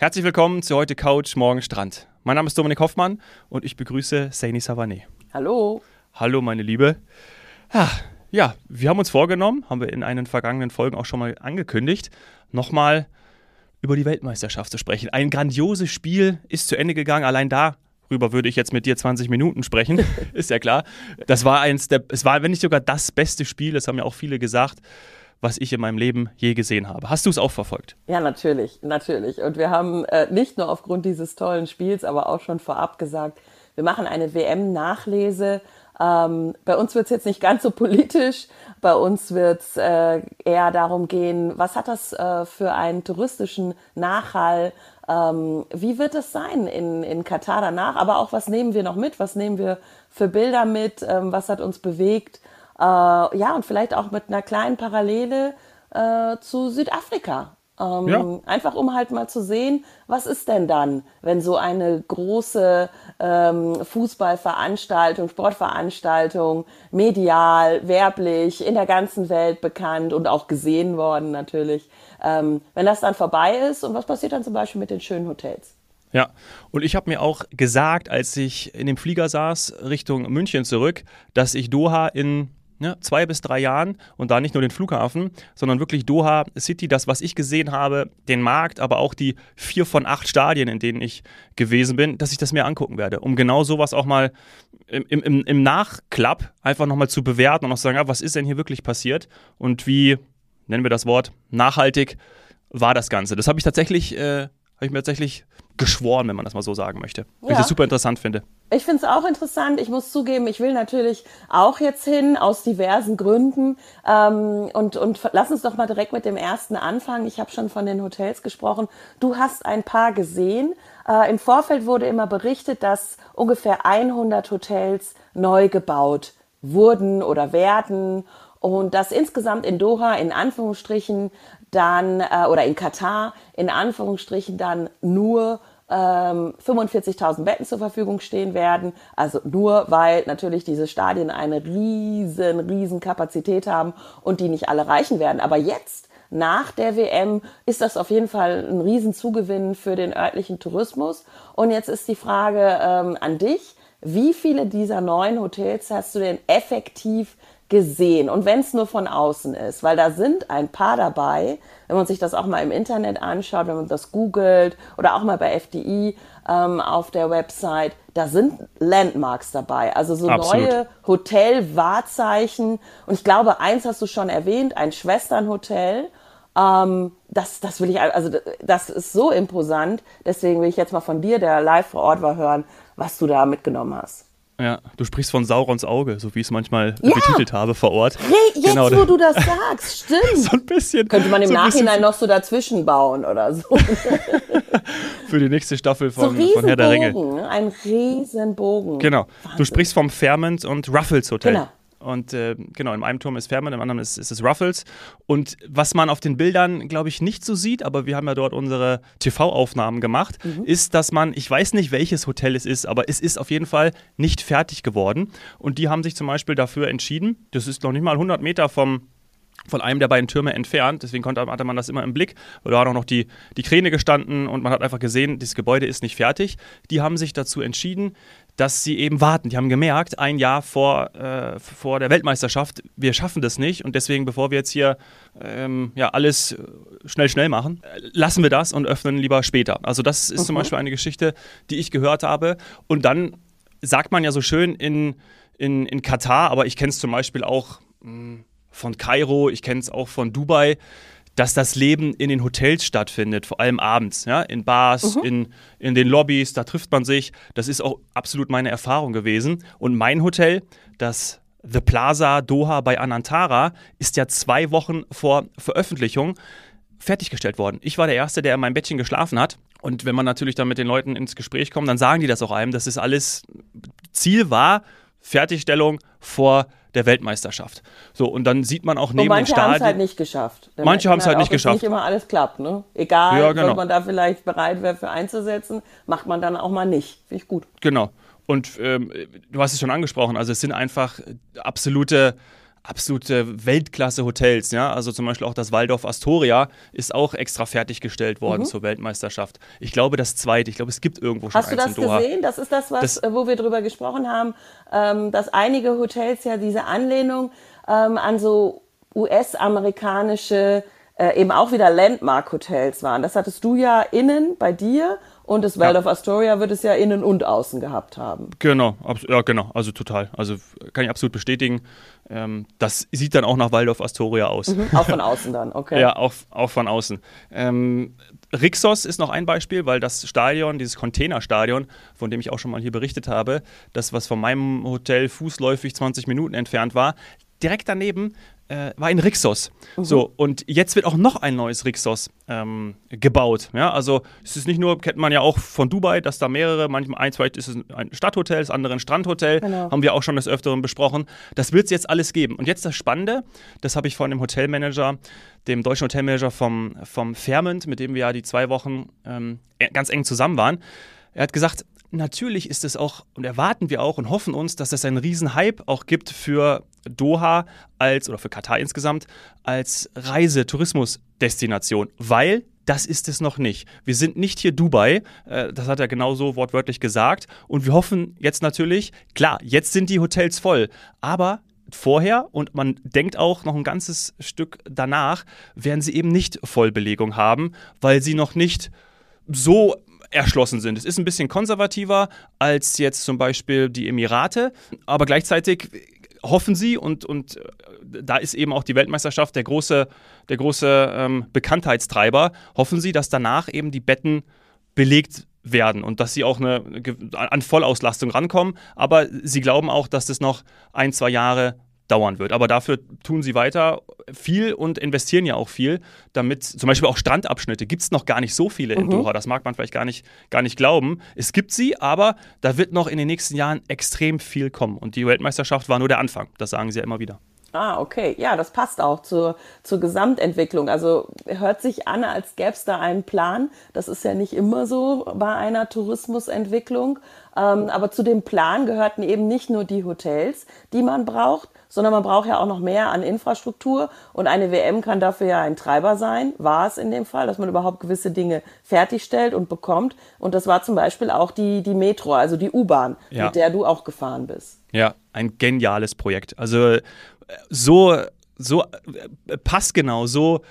Herzlich willkommen zu heute Couch, morgen Strand. Mein Name ist Dominik Hoffmann und ich begrüße Saini Savané. Hallo. Hallo, meine Liebe. Ja, ja, wir haben uns vorgenommen, haben wir in einen vergangenen Folgen auch schon mal angekündigt, nochmal über die Weltmeisterschaft zu sprechen. Ein grandioses Spiel ist zu Ende gegangen. Allein darüber würde ich jetzt mit dir 20 Minuten sprechen, ist ja klar. Das war eins der, es war, wenn nicht sogar das beste Spiel, das haben ja auch viele gesagt was ich in meinem Leben je gesehen habe. Hast du es auch verfolgt? Ja, natürlich, natürlich. Und wir haben äh, nicht nur aufgrund dieses tollen Spiels, aber auch schon vorab gesagt, wir machen eine WM-Nachlese. Ähm, bei uns wird es jetzt nicht ganz so politisch. Bei uns wird es äh, eher darum gehen, was hat das äh, für einen touristischen Nachhall? Ähm, wie wird es sein in, in Katar danach? Aber auch, was nehmen wir noch mit? Was nehmen wir für Bilder mit? Ähm, was hat uns bewegt? Äh, ja, und vielleicht auch mit einer kleinen Parallele äh, zu Südafrika. Ähm, ja. Einfach um halt mal zu sehen, was ist denn dann, wenn so eine große ähm, Fußballveranstaltung, Sportveranstaltung, medial, werblich, in der ganzen Welt bekannt und auch gesehen worden natürlich, ähm, wenn das dann vorbei ist und was passiert dann zum Beispiel mit den schönen Hotels? Ja, und ich habe mir auch gesagt, als ich in dem Flieger saß Richtung München zurück, dass ich Doha in ne, zwei bis drei Jahren und da nicht nur den Flughafen, sondern wirklich Doha City, das, was ich gesehen habe, den Markt, aber auch die vier von acht Stadien, in denen ich gewesen bin, dass ich das mir angucken werde, um genau sowas auch mal im, im, im Nachklapp einfach nochmal zu bewerten und auch zu sagen, ja, was ist denn hier wirklich passiert und wie, nennen wir das Wort, nachhaltig war das Ganze. Das habe ich tatsächlich, äh, habe ich mir tatsächlich geschworen, wenn man das mal so sagen möchte. Ja. Weil ich das super interessant finde. Ich finde es auch interessant. Ich muss zugeben, ich will natürlich auch jetzt hin, aus diversen Gründen. Ähm, und, und lass uns doch mal direkt mit dem ersten anfangen. Ich habe schon von den Hotels gesprochen. Du hast ein paar gesehen. Äh, Im Vorfeld wurde immer berichtet, dass ungefähr 100 Hotels neu gebaut wurden oder werden und dass insgesamt in Doha in Anführungsstrichen dann äh, oder in Katar in Anführungsstrichen dann nur ähm, 45.000 Betten zur Verfügung stehen werden. Also nur, weil natürlich diese Stadien eine riesen, riesen Kapazität haben und die nicht alle reichen werden. Aber jetzt, nach der WM, ist das auf jeden Fall ein Riesenzugewinn für den örtlichen Tourismus. Und jetzt ist die Frage ähm, an dich. Wie viele dieser neuen Hotels hast du denn effektiv gesehen. Und wenn es nur von außen ist, weil da sind ein paar dabei, wenn man sich das auch mal im Internet anschaut, wenn man das googelt oder auch mal bei FDI ähm, auf der Website, da sind Landmarks dabei, also so Absolut. neue Hotel-Wahrzeichen. Und ich glaube, eins hast du schon erwähnt, ein Schwesternhotel, ähm, das, das will ich, also das ist so imposant, deswegen will ich jetzt mal von dir, der live vor Ort war, hören, was du da mitgenommen hast. Ja, du sprichst von Saurons Auge, so wie ich es manchmal ja. betitelt habe vor Ort. Hey, jetzt, genau. wo du das sagst, stimmt. so ein bisschen. Könnte man im so Nachhinein noch so dazwischen bauen oder so. Für die nächste Staffel von, so von Herr der Ringe. Ein Riesenbogen. Genau. Wahnsinn. Du sprichst vom Fairmont und Ruffles Hotel. Genau. Und äh, genau, in einem Turm ist Fairmont, im anderen ist, ist es Ruffles. Und was man auf den Bildern, glaube ich, nicht so sieht, aber wir haben ja dort unsere TV-Aufnahmen gemacht, mhm. ist, dass man, ich weiß nicht, welches Hotel es ist, aber es ist auf jeden Fall nicht fertig geworden. Und die haben sich zum Beispiel dafür entschieden, das ist noch nicht mal 100 Meter vom von einem der beiden Türme entfernt. Deswegen konnte, hatte man das immer im Blick. Da war auch noch die, die Kräne gestanden und man hat einfach gesehen, dieses Gebäude ist nicht fertig. Die haben sich dazu entschieden, dass sie eben warten. Die haben gemerkt, ein Jahr vor, äh, vor der Weltmeisterschaft, wir schaffen das nicht. Und deswegen, bevor wir jetzt hier ähm, ja, alles schnell, schnell machen, lassen wir das und öffnen lieber später. Also das ist mhm. zum Beispiel eine Geschichte, die ich gehört habe. Und dann sagt man ja so schön in, in, in Katar, aber ich kenne es zum Beispiel auch... Mh, hm, von Kairo, ich kenne es auch von Dubai, dass das Leben in den Hotels stattfindet, vor allem abends, ja, in Bars, mhm. in, in den Lobbys, da trifft man sich. Das ist auch absolut meine Erfahrung gewesen. Und mein Hotel, das The Plaza Doha bei Anantara, ist ja zwei Wochen vor Veröffentlichung fertiggestellt worden. Ich war der Erste, der in meinem Bettchen geschlafen hat. Und wenn man natürlich dann mit den Leuten ins Gespräch kommt, dann sagen die das auch einem. Das ist alles, Ziel war Fertigstellung vor der Weltmeisterschaft. So, und dann sieht man auch neben den Stadien. Manche haben es halt nicht geschafft. Da manche haben es halt, halt nicht geschafft. Nicht immer alles klappt, ne? Egal, ja, genau. man da vielleicht bereit wäre für einzusetzen, macht man dann auch mal nicht. Finde ich gut. Genau. Und ähm, du hast es schon angesprochen, also es sind einfach absolute absolute Weltklasse-Hotels. Ja? Also zum Beispiel auch das Waldorf Astoria ist auch extra fertiggestellt worden mhm. zur Weltmeisterschaft. Ich glaube, das zweite, ich glaube, es gibt irgendwo schon Hast eins du das gesehen? Das ist das, was, das, wo wir drüber gesprochen haben, ähm, dass einige Hotels ja diese Anlehnung ähm, an so US-amerikanische äh, eben auch wieder Landmark-Hotels waren. Das hattest du ja innen bei dir und das Waldorf ja. Astoria wird es ja innen und außen gehabt haben. Genau, ja, genau, also total. Also kann ich absolut bestätigen. Ähm, das sieht dann auch nach Waldorf Astoria aus. Mhm, auch von außen dann, okay. ja, auch, auch von außen. Ähm, Rixos ist noch ein Beispiel, weil das Stadion, dieses Containerstadion, von dem ich auch schon mal hier berichtet habe, das, was von meinem Hotel fußläufig 20 Minuten entfernt war, direkt daneben äh, war ein Rixos. Mhm. So, und jetzt wird auch noch ein neues Rixos ähm, gebaut. Ja, also es ist nicht nur, kennt man ja auch von Dubai, dass da mehrere, manchmal eins, vielleicht ist es ein Stadthotel, das andere ein Strandhotel, genau. haben wir auch schon des Öfteren besprochen. Das wird es jetzt alles geben. Und jetzt das Spannende, das habe ich von dem Hotelmanager, dem deutschen Hotelmanager vom, vom Fairmont, mit dem wir ja die zwei Wochen ähm, e, ganz eng zusammen waren. Er hat gesagt, natürlich ist es auch und erwarten wir auch und hoffen uns, dass es einen Riesenhype auch gibt für Doha als oder für Katar insgesamt als Reisetourismusdestination, weil das ist es noch nicht. Wir sind nicht hier Dubai, äh, das hat er genauso wortwörtlich gesagt. Und wir hoffen jetzt natürlich, klar, jetzt sind die Hotels voll, aber vorher und man denkt auch noch ein ganzes Stück danach, werden sie eben nicht Vollbelegung haben, weil sie noch nicht so erschlossen sind. Es ist ein bisschen konservativer als jetzt zum Beispiel die Emirate, aber gleichzeitig hoffen sie und, und äh, da ist eben auch die Weltmeisterschaft der große, der große ähm, Bekanntheitstreiber, hoffen sie, dass danach eben die Betten belegt werden und dass sie auch eine, an Vollauslastung rankommen. Aber sie glauben auch, dass das noch ein, zwei Jahre dauern wird. Aber dafür tun sie weiter viel und investieren ja auch viel, damit zum Beispiel auch Strandabschnitte gibt es noch gar nicht so viele in mhm. Doha. Das mag man vielleicht gar nicht, gar nicht glauben. Es gibt sie, aber da wird noch in den nächsten Jahren extrem viel kommen. Und die Weltmeisterschaft war nur der Anfang. Das sagen sie ja immer wieder. Ah, okay. Ja, das passt auch zur, zur Gesamtentwicklung. Also hört sich an, als gäbe es da einen Plan. Das ist ja nicht immer so bei einer Tourismusentwicklung. Ähm, aber zu dem Plan gehörten eben nicht nur die Hotels, die man braucht, sondern man braucht ja auch noch mehr an Infrastruktur. Und eine WM kann dafür ja ein Treiber sein, war es in dem Fall, dass man überhaupt gewisse Dinge fertigstellt und bekommt. Und das war zum Beispiel auch die, die Metro, also die U-Bahn, ja. mit der du auch gefahren bist. Ja, ein geniales Projekt. Also so, so äh, passgenau, so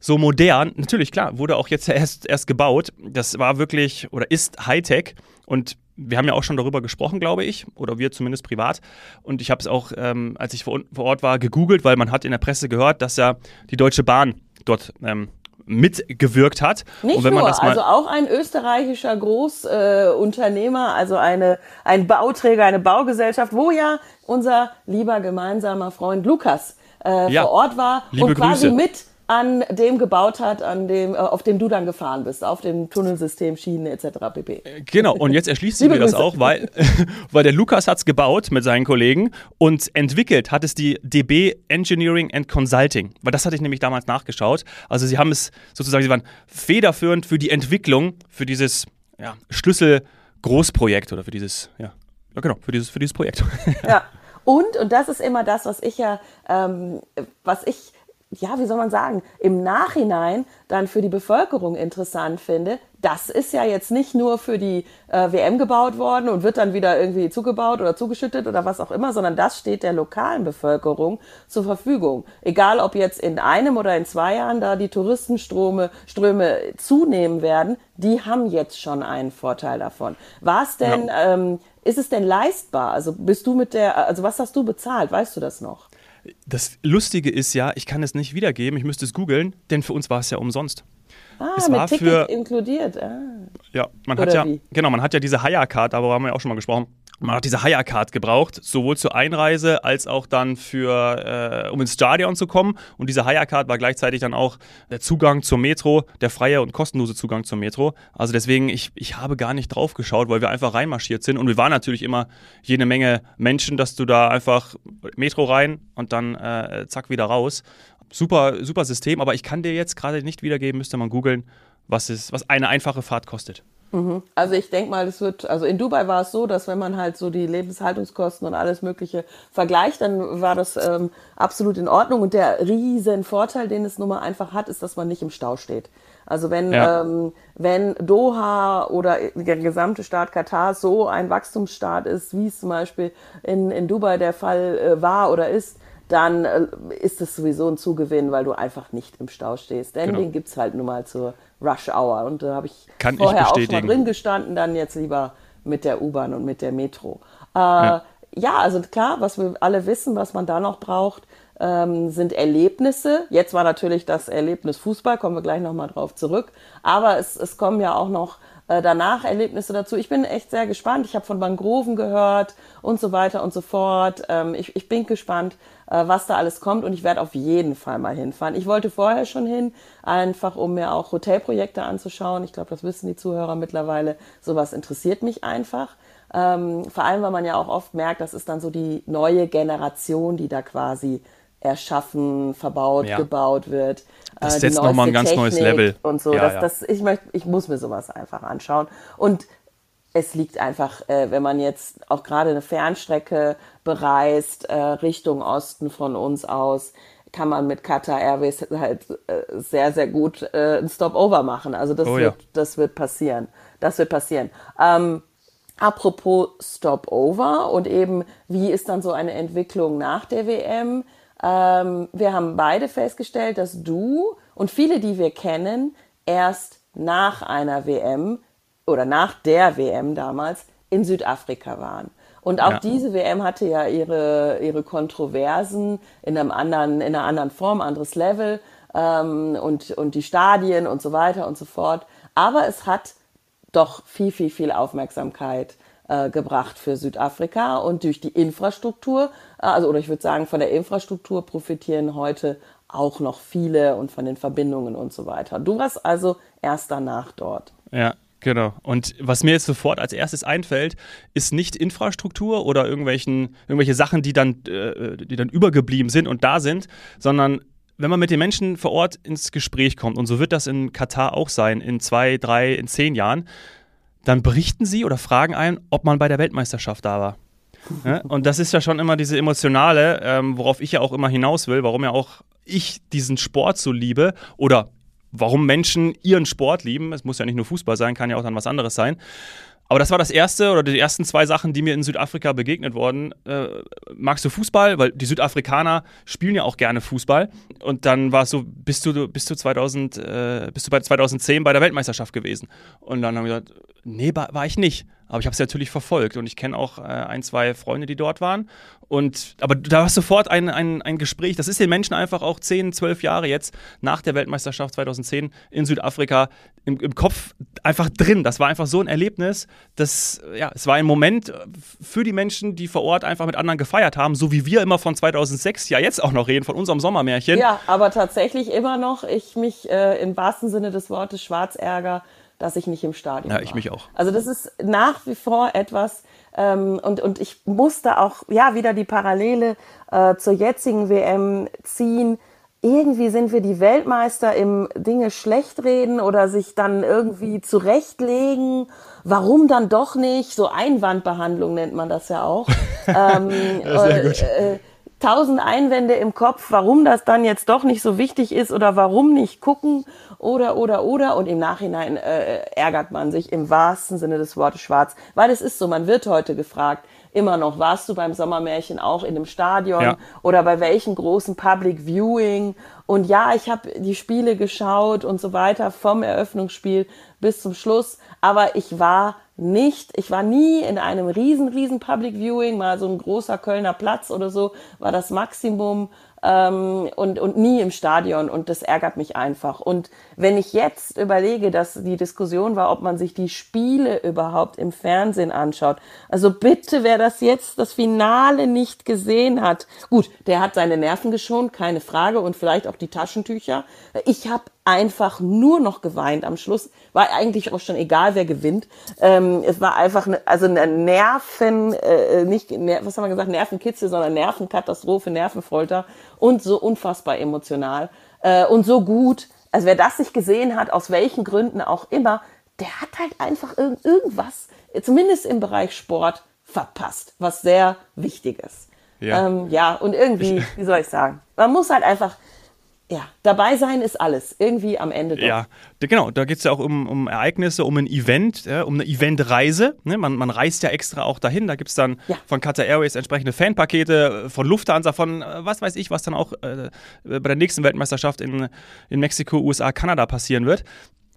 so modern. Natürlich, klar, wurde auch jetzt erst, erst gebaut. Das war wirklich oder ist Hightech und wir haben ja auch schon darüber gesprochen, glaube ich, oder wir zumindest privat. Und ich habe es auch, ähm, als ich vor, vor, Ort war, gegoogelt, weil man hat in der Presse gehört, dass ja die Deutsche Bahn dort ähm, mitgewirkt hat. Nicht nur, also auch ein österreichischer Großunternehmer, äh, also eine, ein Bauträger, eine Baugesellschaft, wo ja unser lieber gemeinsamer Freund Lukas äh, ja, vor Ort war und quasi Grüße. mit an dem gebaut hat, an dem, äh, auf dem du dann gefahren bist, auf dem Tunnelsystem, Schienen etc. pp. Äh, genau, und jetzt erschließt sich mir das auch, weil, weil der Lukas hat es gebaut mit seinen Kollegen und entwickelt hat es die DB Engineering and Consulting, weil das hatte ich nämlich damals nachgeschaut. Also sie haben es sozusagen, sie waren federführend für die Entwicklung, für dieses ja, Schlüssel-Großprojekt oder für dieses, ja, ja genau, für dieses, für dieses Projekt. ja. Und, und das ist immer das, was ich ja, ähm, was ich ja, wie soll man sagen, im Nachhinein dann für die Bevölkerung interessant finde, das ist ja jetzt nicht nur für die äh, WM gebaut worden und wird dann wieder irgendwie zugebaut oder zugeschüttet oder was auch immer, sondern das steht der lokalen Bevölkerung zur Verfügung. Egal ob jetzt in einem oder in zwei Jahren da die Touristenströme Ströme zunehmen werden, die haben jetzt schon einen Vorteil davon. War es denn, ja. ähm, ist es denn leistbar? Also bist du mit der, also was hast du bezahlt? Weißt du das noch? Das Lustige ist ja, ich kann es nicht wiedergeben, ich müsste es googeln, denn für uns war es ja umsonst. Ah, es mit war Ticket für, inkludiert. Ah. Ja, man Oder hat ja, wie? genau, man hat ja diese Hire-Card, darüber haben wir ja auch schon mal gesprochen. Man hat diese Hire-Card gebraucht, sowohl zur Einreise als auch dann für, äh, um ins Stadion zu kommen. Und diese Hire-Card war gleichzeitig dann auch der Zugang zur Metro, der freie und kostenlose Zugang zur Metro. Also deswegen, ich, ich habe gar nicht drauf geschaut, weil wir einfach reinmarschiert sind. Und wir waren natürlich immer jede Menge Menschen, dass du da einfach Metro rein und dann äh, zack wieder raus. Super, super System, aber ich kann dir jetzt gerade nicht wiedergeben, müsste man googeln, was, was eine einfache Fahrt kostet. Mhm. Also ich denke mal, es wird, also in Dubai war es so, dass wenn man halt so die Lebenshaltungskosten und alles Mögliche vergleicht, dann war das ähm, absolut in Ordnung. Und der riesen Vorteil, den es nun mal einfach hat, ist, dass man nicht im Stau steht. Also wenn, ja. ähm, wenn Doha oder der gesamte Staat Katar so ein Wachstumsstaat ist, wie es zum Beispiel in, in Dubai der Fall äh, war oder ist, dann äh, ist es sowieso ein Zugewinn, weil du einfach nicht im Stau stehst. Denn genau. den gibt's halt nun mal zur Rush Hour. Und da habe ich Kann vorher ich auch schon mal drin gestanden, dann jetzt lieber mit der U-Bahn und mit der Metro. Äh, ja. ja. also klar, was wir alle wissen, was man da noch braucht, ähm, sind Erlebnisse. Jetzt war natürlich das Erlebnis Fußball, kommen wir gleich nochmal drauf zurück. Aber es, es kommen ja auch noch äh, danach Erlebnisse dazu. Ich bin echt sehr gespannt. Ich habe von Mangroven gehört und so weiter und so fort. Ähm, ich, ich bin gespannt, äh, was da alles kommt und ich werde auf jeden Fall mal hinfahren. Ich wollte vorher schon hin, einfach um mir auch Hotelprojekte anzuschauen. Ich glaube, das wissen die Zuhörer mittlerweile. Sowas interessiert mich einfach. Ähm, vor allem, weil man ja auch oft merkt, das ist dann so die neue Generation, die da quasi erschaffen, verbaut, ja. gebaut wird. Das äh, jetzt nochmal ein ganz Technik neues Level. Und so. Ja, das, ja. Das, ich, möcht, ich muss mir sowas einfach anschauen. Und es liegt einfach, äh, wenn man jetzt auch gerade eine Fernstrecke bereist, äh, Richtung Osten von uns aus, kann man mit Qatar Airways halt äh, sehr, sehr gut äh, ein Stopover machen. Also das, oh, wird, ja. das wird passieren. Das wird passieren. Ähm, apropos Stopover und eben, wie ist dann so eine Entwicklung nach der WM? Ähm, wir haben beide festgestellt, dass du und viele, die wir kennen, erst nach einer WM oder nach der WM damals in Südafrika waren. Und auch ja. diese WM hatte ja ihre, ihre Kontroversen in einem anderen, in einer anderen Form, anderes Level ähm, und, und die Stadien und so weiter und so fort. Aber es hat doch viel, viel, viel Aufmerksamkeit äh, gebracht für Südafrika und durch die Infrastruktur, äh, also oder ich würde sagen, von der Infrastruktur profitieren heute auch noch viele und von den Verbindungen und so weiter. Du warst also erst danach dort. Ja, Genau. Und was mir jetzt sofort als erstes einfällt, ist nicht Infrastruktur oder irgendwelchen, irgendwelche Sachen, die dann, äh, die dann übergeblieben sind und da sind, sondern wenn man mit den Menschen vor Ort ins Gespräch kommt, und so wird das in Katar auch sein, in zwei, drei, in zehn Jahren, dann berichten sie oder fragen einen, ob man bei der Weltmeisterschaft da war. Ja, und das ist ja schon immer diese emotionale, ähm, worauf ich ja auch immer hinaus will, warum ja auch ich diesen Sport so liebe oder warum Menschen ihren Sport lieben. Es muss ja nicht nur Fußball sein, kann ja auch dann was anderes sein. Aber das war das erste oder die ersten zwei Sachen, die mir in Südafrika begegnet wurden. Äh, magst du Fußball? Weil die Südafrikaner spielen ja auch gerne Fußball. Und dann war es so, bist du, bist du, 2000, äh, bist du bei 2010 bei der Weltmeisterschaft gewesen? Und dann haben wir gesagt, nee, war ich nicht. Aber ich habe es natürlich verfolgt und ich kenne auch äh, ein, zwei Freunde, die dort waren. Und aber da war sofort ein, ein, ein Gespräch. Das ist den Menschen einfach auch 10, 12 Jahre jetzt nach der Weltmeisterschaft 2010 in Südafrika im, im Kopf einfach drin. Das war einfach so ein Erlebnis. Das, ja, es war ein Moment für die Menschen, die vor Ort einfach mit anderen gefeiert haben, so wie wir immer von 2006 ja jetzt auch noch reden, von unserem Sommermärchen. Ja, aber tatsächlich immer noch, ich mich äh, im wahrsten Sinne des Wortes schwarz ärger dass ich nicht im Stadion ja, war. ich mich auch. Also das ist nach wie vor etwas, ähm, und, und ich musste auch, ja, wieder die Parallele äh, zur jetzigen WM ziehen. Irgendwie sind wir die Weltmeister im Dinge schlecht reden oder sich dann irgendwie zurechtlegen. Warum dann doch nicht? So Einwandbehandlung nennt man das ja auch. ähm, ja, sehr gut. Äh, tausend Einwände im Kopf, warum das dann jetzt doch nicht so wichtig ist oder warum nicht gucken oder, oder, oder. Und im Nachhinein äh, ärgert man sich im wahrsten Sinne des Wortes schwarz. Weil es ist so, man wird heute gefragt, immer noch, warst du beim Sommermärchen auch in dem Stadion ja. oder bei welchem großen Public Viewing? Und ja, ich habe die Spiele geschaut und so weiter, vom Eröffnungsspiel bis zum Schluss. Aber ich war nicht, ich war nie in einem riesen, riesen Public Viewing, mal so ein großer Kölner Platz oder so, war das Maximum ähm, und, und nie im Stadion und das ärgert mich einfach. Und wenn ich jetzt überlege, dass die Diskussion war, ob man sich die Spiele überhaupt im Fernsehen anschaut, also bitte, wer das jetzt, das Finale nicht gesehen hat, gut, der hat seine Nerven geschont, keine Frage und vielleicht auch die Taschentücher. Ich habe einfach nur noch geweint am Schluss. War eigentlich auch schon egal, wer gewinnt. Ähm, es war einfach eine, also eine Nerven, äh, nicht, was haben wir gesagt, Nervenkitzel, sondern Nervenkatastrophe, Nervenfolter und so unfassbar emotional äh, und so gut. Also wer das nicht gesehen hat, aus welchen Gründen auch immer, der hat halt einfach irg irgendwas, zumindest im Bereich Sport, verpasst, was sehr wichtig ist. Ja, ähm, ja und irgendwie, wie soll ich sagen, man muss halt einfach ja, dabei sein ist alles. Irgendwie am Ende. Doch. Ja, genau. Da geht es ja auch um, um Ereignisse, um ein Event, ja, um eine Eventreise. Ne? Man, man reist ja extra auch dahin. Da gibt es dann ja. von Qatar Airways entsprechende Fanpakete, von Lufthansa, von äh, was weiß ich, was dann auch äh, bei der nächsten Weltmeisterschaft in, in Mexiko, USA, Kanada passieren wird.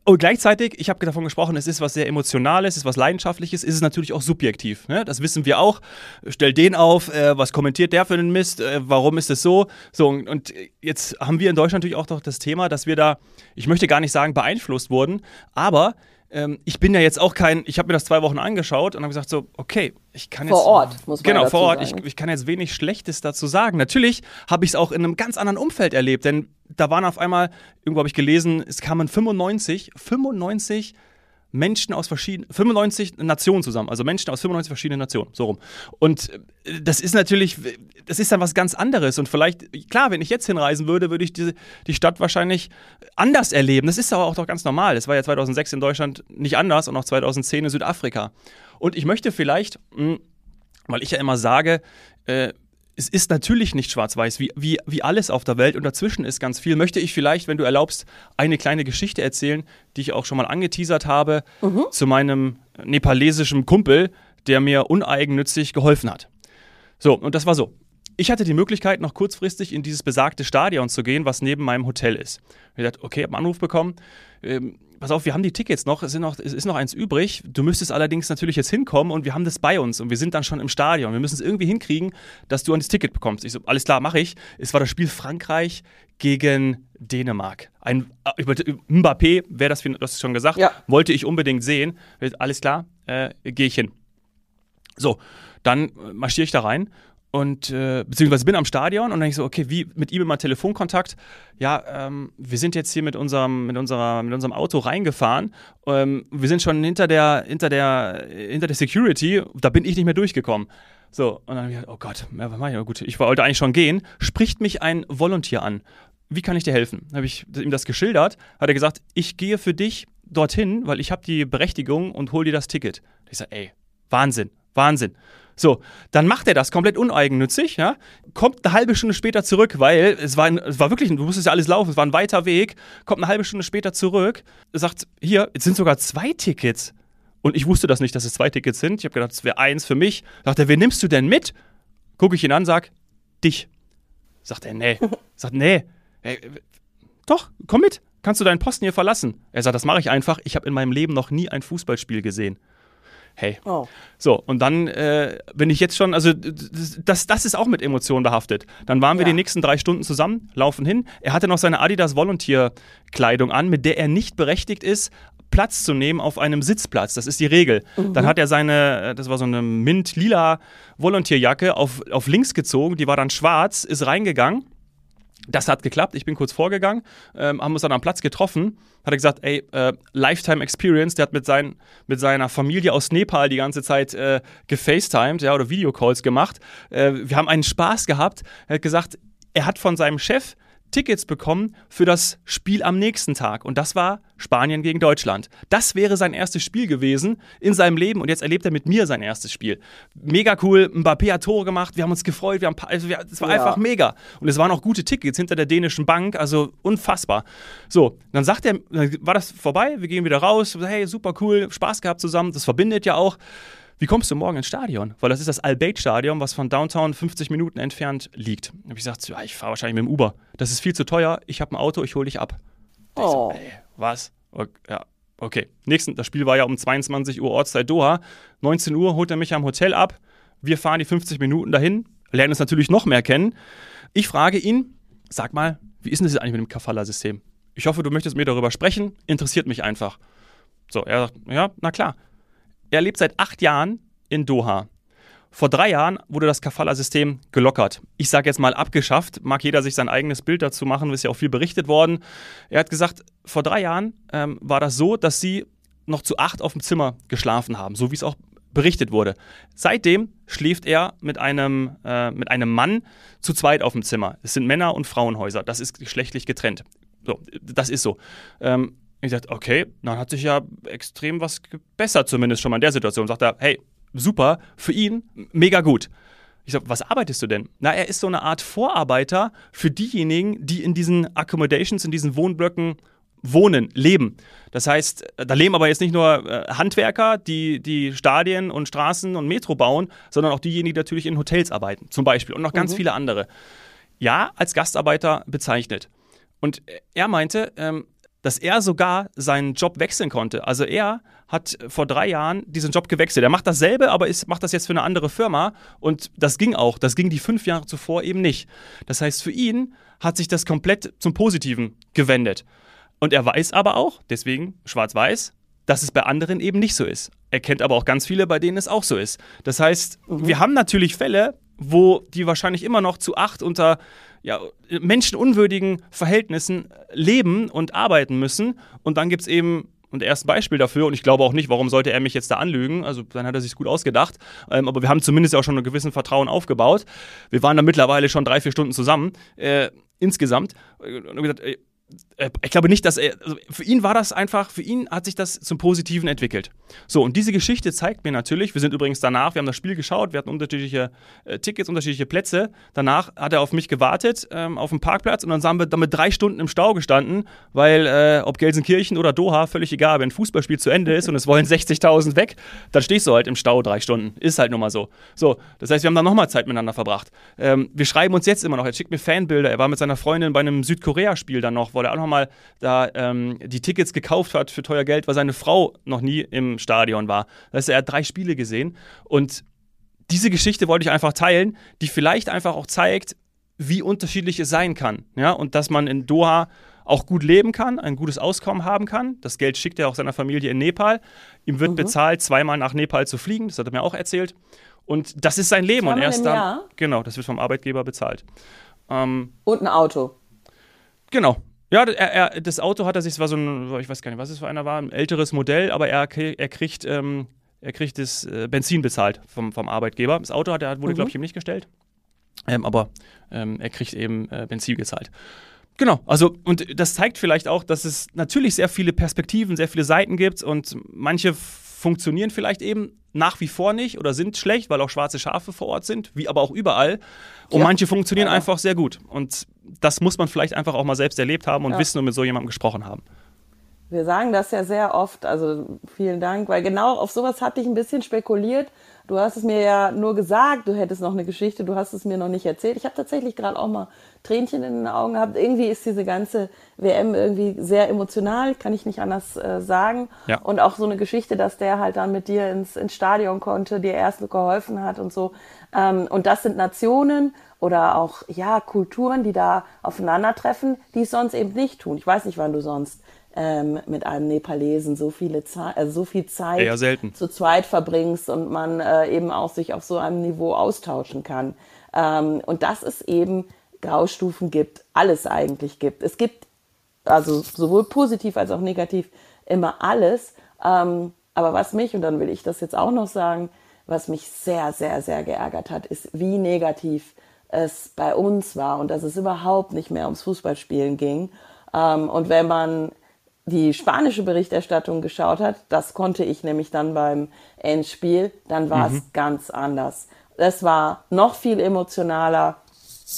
Und gleichzeitig, ich habe davon gesprochen, es ist was sehr Emotionales, es ist was Leidenschaftliches, ist es natürlich auch subjektiv. Ne? Das wissen wir auch. Stell den auf, äh, was kommentiert der für einen Mist, äh, warum ist es so? So, und jetzt haben wir in Deutschland natürlich auch doch das Thema, dass wir da, ich möchte gar nicht sagen, beeinflusst wurden, aber ähm, ich bin ja jetzt auch kein, ich habe mir das zwei Wochen angeschaut und habe gesagt so, okay, ich kann jetzt... Vor Ort, muss man Genau, vor Ort. Ich, ich, kann jetzt wenig Schlechtes dazu sagen. Natürlich habe ich es auch in einem ganz anderen Umfeld erlebt, denn da waren auf einmal, irgendwo habe ich gelesen, es kamen 95, 95 Menschen aus verschiedenen, 95 Nationen zusammen, also Menschen aus 95 verschiedenen Nationen, so rum. Und äh, das ist natürlich, das ist dann was ganz anderes. Und vielleicht, klar, wenn ich jetzt hinreisen würde, würde ich die, die Stadt wahrscheinlich anders erleben. Das ist aber auch doch ganz normal. Das war ja 2006 in Deutschland nicht anders und auch 2010 in Südafrika. Und ich möchte vielleicht, hm, weil ich ja immer sage, äh, es ist natürlich nicht schwarz-weiß, wie, wie, wie alles auf der Welt und dazwischen ist ganz viel. Möchte ich vielleicht, wenn du erlaubst, eine kleine Geschichte erzählen, die ich auch schon mal angeteasert habe, mhm. zu meinem nepalesischen Kumpel, der mir uneigennützig geholfen hat. So, und das war so. Ich hatte die Möglichkeit, noch kurzfristig in dieses besagte Stadion zu gehen, was neben meinem Hotel ist. Ich dachte, okay, habe einen Anruf bekommen. Ähm, pass auf, wir haben die Tickets noch es, noch, es ist noch eins übrig. Du müsstest allerdings natürlich jetzt hinkommen und wir haben das bei uns und wir sind dann schon im Stadion. Wir müssen es irgendwie hinkriegen, dass du an das Ticket bekommst. Ich so, alles klar, mache ich. Es war das Spiel Frankreich gegen Dänemark. Ein äh, Mbappé, wer das, du hast schon gesagt, ja. wollte ich unbedingt sehen. Alles klar, äh, gehe ich hin. So, dann marschiere ich da rein und äh, beziehungsweise bin am Stadion und dann ich so, okay, wie mit ihm immer Telefonkontakt. Ja, ähm, wir sind jetzt hier mit unserem, mit unserer, mit unserem Auto reingefahren. Ähm, wir sind schon hinter der, hinter der, hinter der Security, da bin ich nicht mehr durchgekommen. So, und dann habe ich gedacht, oh Gott, ja, was mach ich? Oh, gut, ich wollte eigentlich schon gehen. Spricht mich ein Volunteer an. Wie kann ich dir helfen? Habe ich ihm das geschildert, hat er gesagt, ich gehe für dich dorthin, weil ich habe die Berechtigung und hol dir das Ticket. Ich sage, ey, Wahnsinn, Wahnsinn. So, dann macht er das komplett uneigennützig, ja, kommt eine halbe Stunde später zurück, weil es war, ein, es war wirklich, du musstest ja alles laufen, es war ein weiter Weg, kommt eine halbe Stunde später zurück, sagt, hier, jetzt sind sogar zwei Tickets. Und ich wusste das nicht, dass es zwei Tickets sind. Ich habe gedacht, es wäre eins für mich. Sagt er, wen nimmst du denn mit? Gucke ich ihn an, sag, dich. Sagt er, nee. Sagt, nee. Hey, doch, komm mit. Kannst du deinen Posten hier verlassen? Er sagt, das mache ich einfach. Ich habe in meinem Leben noch nie ein Fußballspiel gesehen hey. Oh. So, und dann, äh, wenn ich jetzt schon, also das, das ist auch mit Emotionen behaftet. Dann waren wir ja. die nächsten drei Stunden zusammen, laufen hin. Er hatte noch seine Adidas Volunteer-Kleidung an, mit der er nicht berechtigt ist, Platz zu nehmen auf einem Sitzplatz. Das ist die Regel. Mhm. Dann hat er seine, das war so eine mint-lila Volontierjacke auf, auf links gezogen, die war dann schwarz, ist reingegangen das hat geklappt. Ich bin kurz vorgegangen, ähm, haben uns dann am Platz getroffen. Hat er gesagt, ey, äh, Lifetime Experience. Der hat mit, sein, mit seiner Familie aus Nepal die ganze Zeit äh, gefacetimed, ja, oder Videocalls gemacht. Äh, wir haben einen Spaß gehabt. Er hat gesagt, er hat von seinem Chef Tickets bekommen für das Spiel am nächsten Tag. Und das war Spanien gegen Deutschland. Das wäre sein erstes Spiel gewesen in seinem Leben und jetzt erlebt er mit mir sein erstes Spiel. Mega cool. Mbappé hat Tore gemacht. Wir haben uns gefreut. Wir haben, also wir, es war ja. einfach mega. Und es waren auch gute Tickets hinter der dänischen Bank. Also unfassbar. So, dann sagt er, dann war das vorbei. Wir gehen wieder raus. Hey, super cool. Spaß gehabt zusammen. Das verbindet ja auch wie kommst du morgen ins Stadion? Weil das ist das Al-Bait-Stadion, was von Downtown 50 Minuten entfernt liegt. Da habe ich gesagt, ja, ich fahre wahrscheinlich mit dem Uber. Das ist viel zu teuer. Ich habe ein Auto, ich hole dich ab. Oh. So, ey, was? Okay, ja, okay. Nächsten, das Spiel war ja um 22 Uhr Ortszeit Doha. 19 Uhr holt er mich am Hotel ab. Wir fahren die 50 Minuten dahin, lernen es natürlich noch mehr kennen. Ich frage ihn, sag mal, wie ist denn das eigentlich mit dem Kafala-System? Ich hoffe, du möchtest mir darüber sprechen. Interessiert mich einfach. So, er sagt, ja, na klar. Er lebt seit acht Jahren in Doha. Vor drei Jahren wurde das Kafala-System gelockert. Ich sage jetzt mal abgeschafft. Mag jeder sich sein eigenes Bild dazu machen, ist ja auch viel berichtet worden. Er hat gesagt, vor drei Jahren ähm, war das so, dass sie noch zu acht auf dem Zimmer geschlafen haben, so wie es auch berichtet wurde. Seitdem schläft er mit einem, äh, mit einem Mann zu zweit auf dem Zimmer. Es sind Männer- und Frauenhäuser. Das ist geschlechtlich getrennt. So, das ist so. Ähm, Ich dachte, okay, dann hat sich ja extrem was gebessert, zumindest schon mal in der Situation. Sagt er, hey, super, für ihn mega gut. Ich sage, was arbeitest du denn? Na, er ist so eine Art Vorarbeiter für diejenigen, die in diesen Accommodations, in diesen Wohnblöcken wohnen, leben. Das heißt, da leben aber jetzt nicht nur äh, Handwerker, die, die Stadien und Straßen und Metro bauen, sondern auch diejenigen, die natürlich in Hotels arbeiten, zum Beispiel, und noch ganz mhm. viele andere. Ja, als Gastarbeiter bezeichnet. Und er meinte, ähm, dass er sogar seinen Job wechseln konnte. Also er hat vor drei Jahren diesen Job gewechselt. Er macht dasselbe, aber ist, macht das jetzt für eine andere Firma. Und das ging auch. Das ging die fünf Jahre zuvor eben nicht. Das heißt, für ihn hat sich das komplett zum Positiven gewendet. Und er weiß aber auch, deswegen schwarz-weiß, dass es bei anderen eben nicht so ist. Er kennt aber auch ganz viele, bei denen es auch so ist. Das heißt, mhm. wir haben natürlich Fälle, wo die wahrscheinlich immer noch zu acht unter ja, menschenunwürdigen Verhältnissen leben und arbeiten müssen. Und dann gibt es eben und er ist Beispiel dafür und ich glaube auch nicht, warum sollte er mich jetzt da anlügen. Also dann hat er sich gut ausgedacht. Ähm, aber wir haben zumindest auch schon ein gewissen Vertrauen aufgebaut. Wir waren da mittlerweile schon drei, vier Stunden zusammen äh, insgesamt. Und gesagt, ey, ich glaube nicht, dass er, also für ihn war das einfach, für ihn hat sich das zum Positiven entwickelt. So, und diese Geschichte zeigt mir natürlich, wir sind übrigens danach, wir haben das Spiel geschaut, wir hatten unterschiedliche äh, Tickets, unterschiedliche Plätze. Danach hat er auf mich gewartet ähm, auf dem Parkplatz und dann haben wir damit drei Stunden im Stau gestanden, weil äh, ob Gelsenkirchen oder Doha, völlig egal, wenn ein Fußballspiel zu Ende ist und es wollen 60.000 weg, dann stehst du halt im Stau drei Stunden. Ist halt nun mal so. So, das heißt, wir haben dann nochmal Zeit miteinander verbracht. Ähm, wir schreiben uns jetzt immer noch, er schickt mir Fanbilder, er war mit seiner Freundin bei einem Südkorea-Spiel dann noch, wo er auch nochmal da ähm, die Tickets gekauft hat für teuer Geld, weil seine Frau noch nie im Stadion war. Das heißt, er hat drei Spiele gesehen und diese Geschichte wollte ich einfach teilen, die vielleicht einfach auch zeigt, wie unterschiedlich es sein kann. Ja? Und dass man in Doha auch gut leben kann, ein gutes Auskommen haben kann. Das Geld schickt er auch seiner Familie in Nepal. Ihm wird mhm. bezahlt, zweimal nach Nepal zu fliegen. Das hat er mir auch erzählt. Und das ist sein Leben. Und er ist dann. Jahr? Genau, das wird vom Arbeitgeber bezahlt. Ähm, Und ein Auto. Genau. Ja, er, er, das Auto hat er sich, es war so ein, ich weiß gar nicht, was es für einer war, ein älteres Modell, aber er, er kriegt, ähm, er kriegt das äh, Benzin bezahlt vom, vom Arbeitgeber. Das Auto hat, er, wurde, mhm. glaube ich, ihm nicht gestellt. Ähm, aber ähm, er kriegt eben äh, Benzin gezahlt. Genau, also und das zeigt vielleicht auch, dass es natürlich sehr viele Perspektiven, sehr viele Seiten gibt und manche funktionieren vielleicht eben nach wie vor nicht oder sind schlecht, weil auch schwarze Schafe vor Ort sind, wie aber auch überall. Und ja. manche funktionieren ja. einfach sehr gut. Und das muss man vielleicht einfach auch mal selbst erlebt haben und ja. wissen und mit so jemandem gesprochen haben. Wir sagen das ja sehr oft, also vielen Dank, weil genau auf sowas hatte ich ein bisschen spekuliert. Du hast es mir ja nur gesagt, du hättest noch eine Geschichte, du hast es mir noch nicht erzählt. Ich habe tatsächlich gerade auch mal Tränchen in den Augen gehabt. Irgendwie ist diese ganze WM irgendwie sehr emotional, kann ich nicht anders äh, sagen. Ja. Und auch so eine Geschichte, dass der halt dann mit dir ins, ins Stadion konnte, dir erst geholfen hat und so. Ähm, und das sind Nationen oder auch ja Kulturen, die da aufeinandertreffen, die es sonst eben nicht tun. Ich weiß nicht, wann du sonst ähm, mit einem Nepalesen so viele Zeit, also so viel Zeit zu zweit verbringst und man äh, eben auch sich auf so einem Niveau austauschen kann. Ähm, und dass es eben Graustufen gibt, alles eigentlich gibt. Es gibt also sowohl positiv als auch negativ immer alles. Ähm, aber was mich, und dann will ich das jetzt auch noch sagen, was mich sehr, sehr, sehr geärgert hat, ist, wie negativ es bei uns war und dass es überhaupt nicht mehr ums Fußballspielen ging. Ähm, und wenn man die spanische Berichterstattung geschaut hat, das konnte ich nämlich dann beim Endspiel, dann war mhm. es ganz anders. Es war noch viel emotionaler.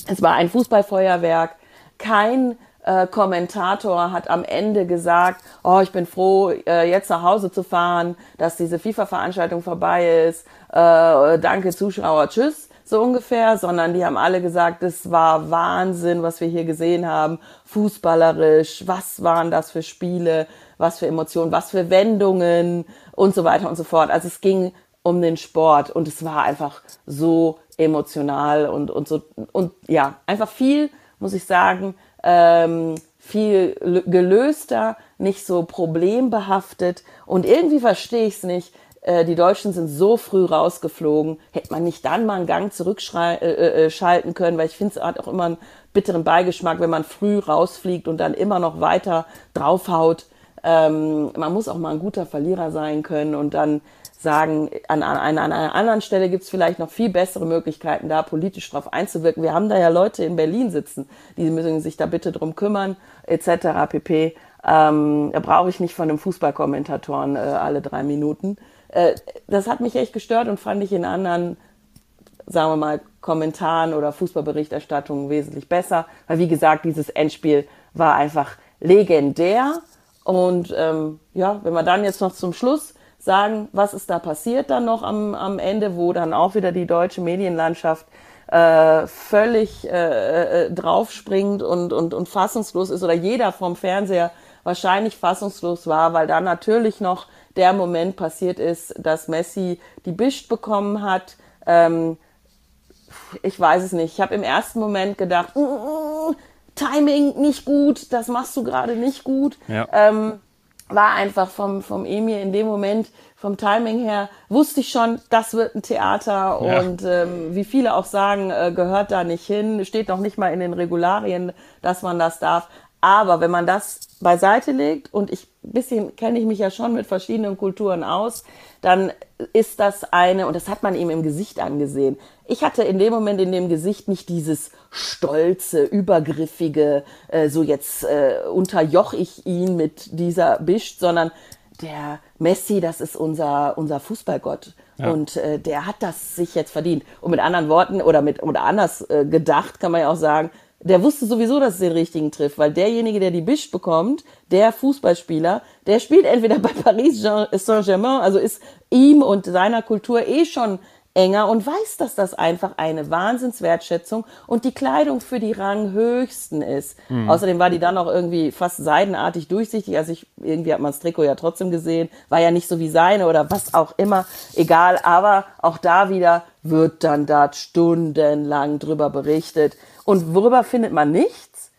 Es war ein Fußballfeuerwerk. Kein äh, Kommentator hat am Ende gesagt, oh, ich bin froh, äh, jetzt nach Hause zu fahren, dass diese FIFA-Veranstaltung vorbei ist. Äh, danke Zuschauer, tschüss so ungefähr, sondern die haben alle gesagt, es war Wahnsinn, was wir hier gesehen haben, fußballerisch, was waren das für Spiele, was für Emotionen, was für Wendungen und so weiter und so fort. Also es ging um den Sport und es war einfach so emotional und, und so und ja, einfach viel, muss ich sagen, ähm, viel gelöster, nicht so problembehaftet und irgendwie verstehe ich es nicht, äh, die Deutschen sind so früh rausgeflogen, hätte man nicht dann mal einen Gang zurückschalten äh, äh, äh können, weil ich finde, es hat auch immer einen bitteren Beigeschmack, wenn man früh rausfliegt und dann immer noch weiter draufhaut. Ähm, man muss auch mal ein guter Verlierer sein können und dann sagen, an, an, an einer anderen Stelle gibt es vielleicht noch viel bessere Möglichkeiten, da politisch drauf einzuwirken. Wir haben da ja Leute in Berlin sitzen, die müssen sich da bitte drum kümmern, etc. pp. Ähm, da brauche ich nicht von einem Fußballkommentatoren äh, alle drei Minuten. Äh, das hat mich echt gestört und fand ich in anderen, sagen wir mal, Kommentaren oder Fußballberichterstattungen wesentlich besser. Weil wie gesagt, dieses Endspiel war einfach legendär. Und ähm, ja, wenn wir dann jetzt noch zum Schluss sagen, was ist da passiert dann noch am, am Ende, wo dann auch wieder die deutsche Medienlandschaft äh, völlig äh, äh, draufspringt und, und, und fassungslos ist oder jeder vom Fernseher wahrscheinlich fassungslos war, weil da natürlich noch der Moment passiert ist, dass Messi die Bischt bekommen hat. Ähm, ich weiß es nicht. Ich habe im ersten Moment gedacht, mm, mm, mm, Timing nicht gut, das machst du gerade nicht gut. Ja. Ähm, war einfach vom, vom Emir in dem Moment, vom Timing her, wusste ich schon, das wird ein Theater ja. und ähm, wie viele auch sagen, äh, gehört da nicht hin, steht noch nicht mal in den Regularien, dass man das darf. Aber wenn man das beiseite legt und ich bisschen kenne ich mich ja schon mit verschiedenen Kulturen aus, dann ist das eine, und das hat man ihm im Gesicht angesehen. Ich hatte in dem Moment in dem Gesicht nicht dieses stolze, übergriffige, äh, so jetzt äh, unterjoch ich ihn mit dieser Bischt, sondern der Messi, das ist unser, unser Fußballgott. Ja. Und äh, der hat das sich jetzt verdient. Und mit anderen Worten oder mit oder anders äh, gedacht kann man ja auch sagen, der wusste sowieso, dass es den richtigen trifft, weil derjenige, der die Bisch bekommt, der Fußballspieler, der spielt entweder bei Paris Saint-Germain, also ist ihm und seiner Kultur eh schon enger und weiß, dass das einfach eine Wahnsinnswertschätzung und die Kleidung für die Ranghöchsten ist. Mhm. Außerdem war die dann auch irgendwie fast seidenartig durchsichtig. Also ich, irgendwie hat man das Trikot ja trotzdem gesehen. War ja nicht so wie seine oder was auch immer. Egal. Aber auch da wieder wird dann da stundenlang drüber berichtet. Und worüber findet man nichts?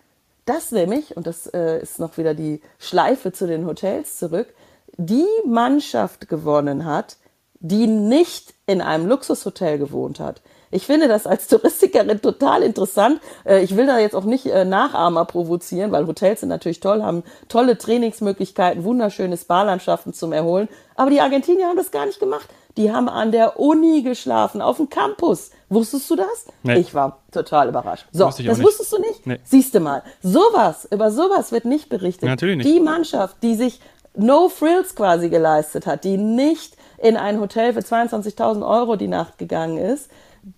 Das nämlich, und das äh, ist noch wieder die Schleife zu den Hotels zurück, die Mannschaft gewonnen hat, die nicht in einem Luxushotel gewohnt hat. Ich finde das als Touristikerin total interessant. Äh, ich will da jetzt auch nicht äh, Nachahmer provozieren, weil Hotels sind natürlich toll, haben tolle Trainingsmöglichkeiten, wunderschöne Spa-Landschaften zum Erholen. Aber die Argentinier haben das gar nicht gemacht. Die haben an der Uni geschlafen, auf dem Campus. Wusstest du das? Nee. Ich war total überrascht. So, das nicht. wusstest du nicht? Nee. Siehst du mal. Sowas, über sowas wird nicht berichtet. Natürlich nicht. Die Mannschaft, die sich No Frills quasi geleistet hat, die nicht in ein Hotel für 22.000 Euro die Nacht gegangen ist,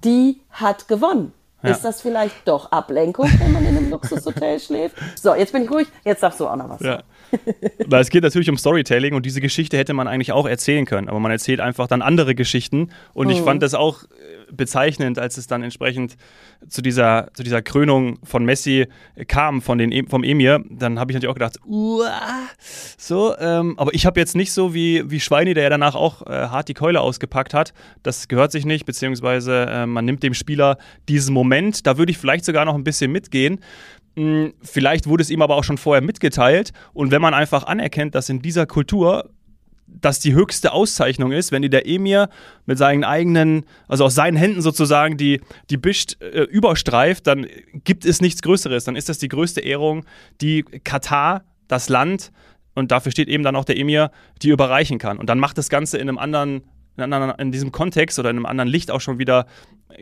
die hat gewonnen. Ja. Ist das vielleicht doch Ablenkung, wenn man in einem Luxushotel schläft? So, jetzt bin ich ruhig, jetzt darfst du auch noch was ja. Weil es geht natürlich um Storytelling und diese Geschichte hätte man eigentlich auch erzählen können, aber man erzählt einfach dann andere Geschichten und mhm. ich fand das auch äh, bezeichnend, als es dann entsprechend zu dieser, zu dieser Krönung von Messi kam, von den, e, vom Emir, dann habe ich natürlich auch gedacht, Uah, so, ähm, aber ich habe jetzt nicht so wie, wie Schweini, der ja danach auch äh, hart die Keule ausgepackt hat, das gehört sich nicht, beziehungsweise äh, man nimmt dem Spieler diesen Moment, da würde ich vielleicht sogar noch ein bisschen mitgehen, Vielleicht wurde es ihm aber auch schon vorher mitgeteilt. Und wenn man einfach anerkennt, dass in dieser Kultur das die höchste Auszeichnung ist, wenn die der Emir mit seinen eigenen, also aus seinen Händen sozusagen die, die Bischt äh, überstreift, dann gibt es nichts Größeres. Dann ist das die größte Ehrung, die Katar, das Land, und dafür steht eben dann auch der Emir, die überreichen kann. Und dann macht das Ganze in einem anderen, in, anderen, in diesem Kontext oder in einem anderen Licht auch schon wieder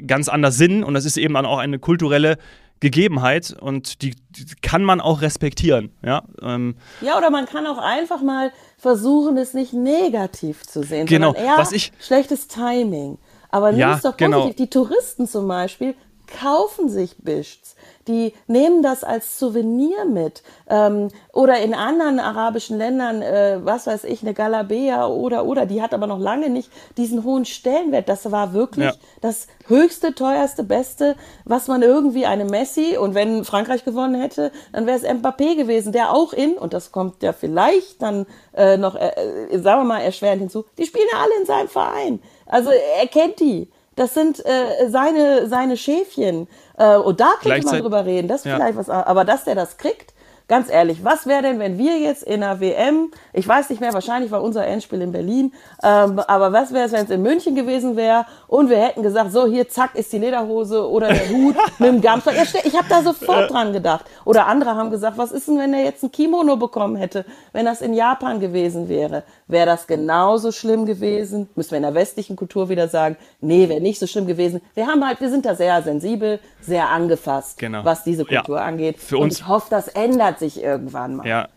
ganz anders Sinn. Und das ist eben dann auch eine kulturelle Gegebenheit und die, die kann man auch respektieren. Ja, ähm, ja, oder man kann auch einfach mal versuchen, es nicht negativ zu sehen, genau, eher was ich, schlechtes Timing. Aber nimm ja, es doch genau. positiv. Genau. Die Touristen zum Beispiel kaufen sich Bischts die nehmen das als Souvenir mit. Ähm, oder in anderen arabischen Ländern, äh, was weiß ich, eine Galabea oder, oder, die hat aber noch lange nicht diesen hohen Stellenwert. Das war wirklich ja. das höchste, teuerste, beste, was man irgendwie eine Messi und wenn Frankreich gewonnen hätte, dann wäre es Mbappé gewesen, der auch in, und das kommt ja vielleicht dann äh, noch, äh, äh sagen wir mal, erschwerend hinzu, die spielen ja alle in seinem Verein. Also er kennt die. Das sind äh, seine, seine Schäfchen. Äh, und da könnte man drüber reden. Das ist ja. vielleicht was, aber dass der das kriegt, Ganz ehrlich, was wäre denn, wenn wir jetzt in der WM, ich weiß nicht mehr, wahrscheinlich war unser Endspiel in Berlin, ähm, aber was wäre es, wenn es in München gewesen wäre und wir hätten gesagt, so hier, zack, ist die Lederhose oder der Hut mit dem Gamster. Ich habe da sofort dran gedacht. Oder andere haben gesagt, was ist denn, wenn er jetzt ein Kimono bekommen hätte, wenn das in Japan gewesen wäre? Wäre das genauso schlimm gewesen? Müssen wir in der westlichen Kultur wieder sagen, nee, wäre nicht so schlimm gewesen. Wir haben halt, wir sind da sehr sensibel, sehr angefasst, genau. was diese Kultur ja. angeht. Für uns, und ich hoffe, das ändert sich irgendwann mal. Ja.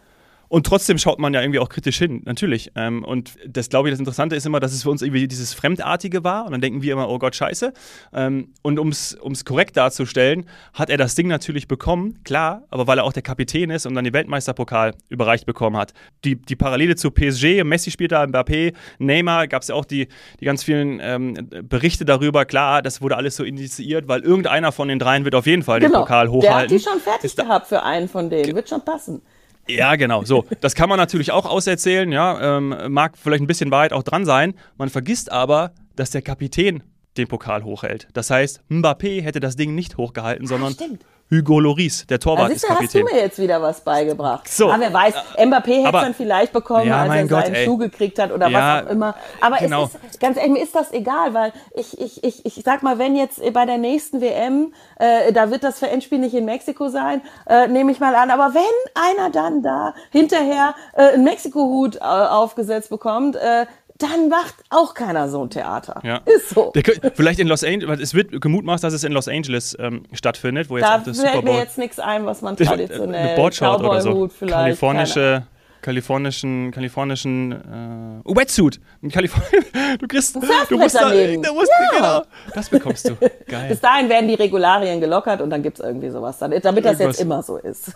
Und trotzdem schaut man ja irgendwie auch kritisch hin, natürlich. Ähm, und das, glaube ich, das Interessante ist immer, dass es für uns irgendwie dieses Fremdartige war. Und dann denken wir immer, oh Gott, scheiße. Ähm, und um es korrekt darzustellen, hat er das Ding natürlich bekommen, klar, aber weil er auch der Kapitän ist und dann den Weltmeisterpokal überreicht bekommen hat. Die, die Parallele zu PSG, Messi spielt da, Mbappé, Neymar, gab es ja auch die, die ganz vielen ähm, Berichte darüber. Klar, das wurde alles so initiiert, weil irgendeiner von den dreien wird auf jeden Fall genau. den Pokal hochhalten. Der hat die schon fertig gehabt für einen von denen, wird schon passen. Ja, genau. So, das kann man natürlich auch auserzählen. Ja, ähm, mag vielleicht ein bisschen weit auch dran sein. Man vergisst aber, dass der Kapitän den Pokal hochhält. Das heißt, Mbappé hätte das Ding nicht hochgehalten, sondern ah, Hugo Loris, der Torwart, ist Kapitän. hast du mir jetzt wieder was beigebracht. So. Aber wer weiß, Mbappé hätte es dann vielleicht bekommen, ja, als er Gott, seinen ey. Schuh gekriegt hat oder ja, was auch immer. Aber genau. es ist, ganz ehrlich, mir ist das egal, weil ich, ich, ich, ich sag mal, wenn jetzt bei der nächsten WM, äh, da wird das für Endspiel nicht in Mexiko sein, äh, nehme ich mal an. Aber wenn einer dann da hinterher äh, einen Mexiko-Hut äh, aufgesetzt bekommt, äh, dann macht auch keiner so ein Theater. Ja. Ist so. Der, vielleicht in Los Angeles, es wird gemutmaßt, dass es in Los Angeles ähm, stattfindet, wo jetzt da auch das fällt mir jetzt nichts ein, was man traditionell eine Boardshort oder so, kalifornische kalifornischen, kalifornischen äh, Wetsuit. Kaliforn du kriegst, du musst da, da musst, ja. genau, das bekommst du. Geil. Bis dahin werden die Regularien gelockert und dann gibt es irgendwie sowas, damit das Irgendwas. jetzt immer so ist.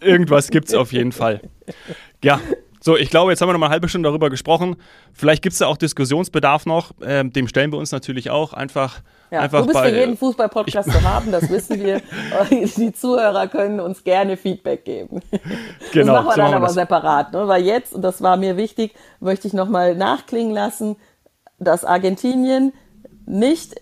Irgendwas gibt es auf jeden Fall. Ja, so, ich glaube, jetzt haben wir noch mal eine halbe Stunde darüber gesprochen. Vielleicht gibt es da auch Diskussionsbedarf noch. Ähm, dem stellen wir uns natürlich auch einfach. Ja, einfach du bist bei, für jeden Fußball-Podcast zu haben, das wissen wir. Die Zuhörer können uns gerne Feedback geben. Genau, das machen wir so dann machen aber das. separat, ne? weil jetzt, und das war mir wichtig, möchte ich noch mal nachklingen lassen, dass Argentinien nicht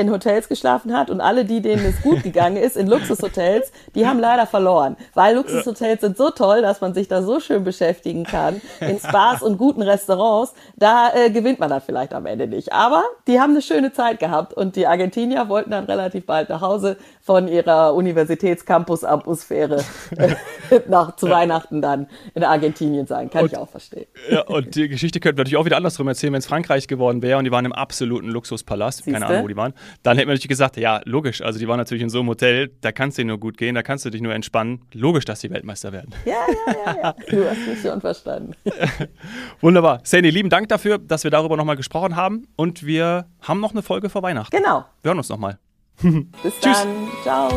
in Hotels geschlafen hat und alle die, denen es gut gegangen ist, in Luxushotels, die haben leider verloren. Weil Luxushotels sind so toll, dass man sich da so schön beschäftigen kann, in Spas und guten Restaurants, da äh, gewinnt man dann vielleicht am Ende nicht. Aber die haben eine schöne Zeit gehabt und die Argentinier wollten dann relativ bald nach Hause von ihrer Universitätscampus-Atmosphäre äh, nach zu Weihnachten dann in Argentinien sein. Kann und, ich auch verstehen. Ja, und die Geschichte könnte natürlich auch wieder andersrum erzählen, wenn es Frankreich geworden wäre und die waren im absoluten Luxuspalast. Siehste? Keine Ahnung, wo die waren dann hätte man natürlich gesagt, ja, logisch, also die waren natürlich in so einem Hotel, da kannst du nur gut gehen, da kannst du dich nur entspannen. Logisch, dass die Weltmeister werden. Ja, ja, ja, ja. Du hast mich schon verstanden. Wunderbar. Sandy, lieben Dank dafür, dass wir darüber nochmal gesprochen haben und wir haben noch eine Folge vor Weihnachten. Genau. Wir hören uns nochmal. Bis dann. Ciao.